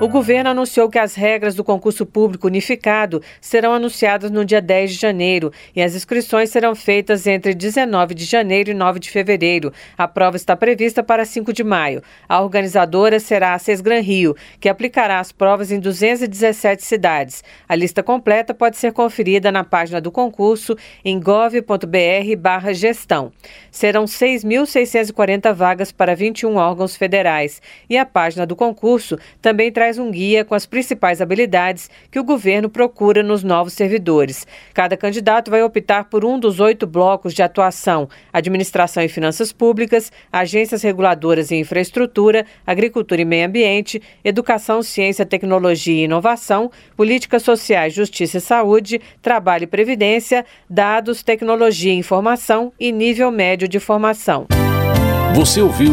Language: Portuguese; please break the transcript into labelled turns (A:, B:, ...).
A: O governo anunciou que as regras do concurso público unificado serão anunciadas no dia 10 de janeiro e as inscrições serão feitas entre 19 de janeiro e 9 de fevereiro. A prova está prevista para 5 de maio. A organizadora será a Sesgran Rio, que aplicará as provas em 217 cidades. A lista completa pode ser conferida na página do concurso em gov.br/gestão. Serão 6.640 vagas para 21 órgãos federais e a página do concurso também traz traz um guia com as principais habilidades que o governo procura nos novos servidores. Cada candidato vai optar por um dos oito blocos de atuação: administração e finanças públicas, agências reguladoras e infraestrutura, agricultura e meio ambiente, educação, ciência, tecnologia e inovação, políticas sociais, justiça e saúde, trabalho e previdência, dados, tecnologia e informação e nível médio de formação.
B: Você ouviu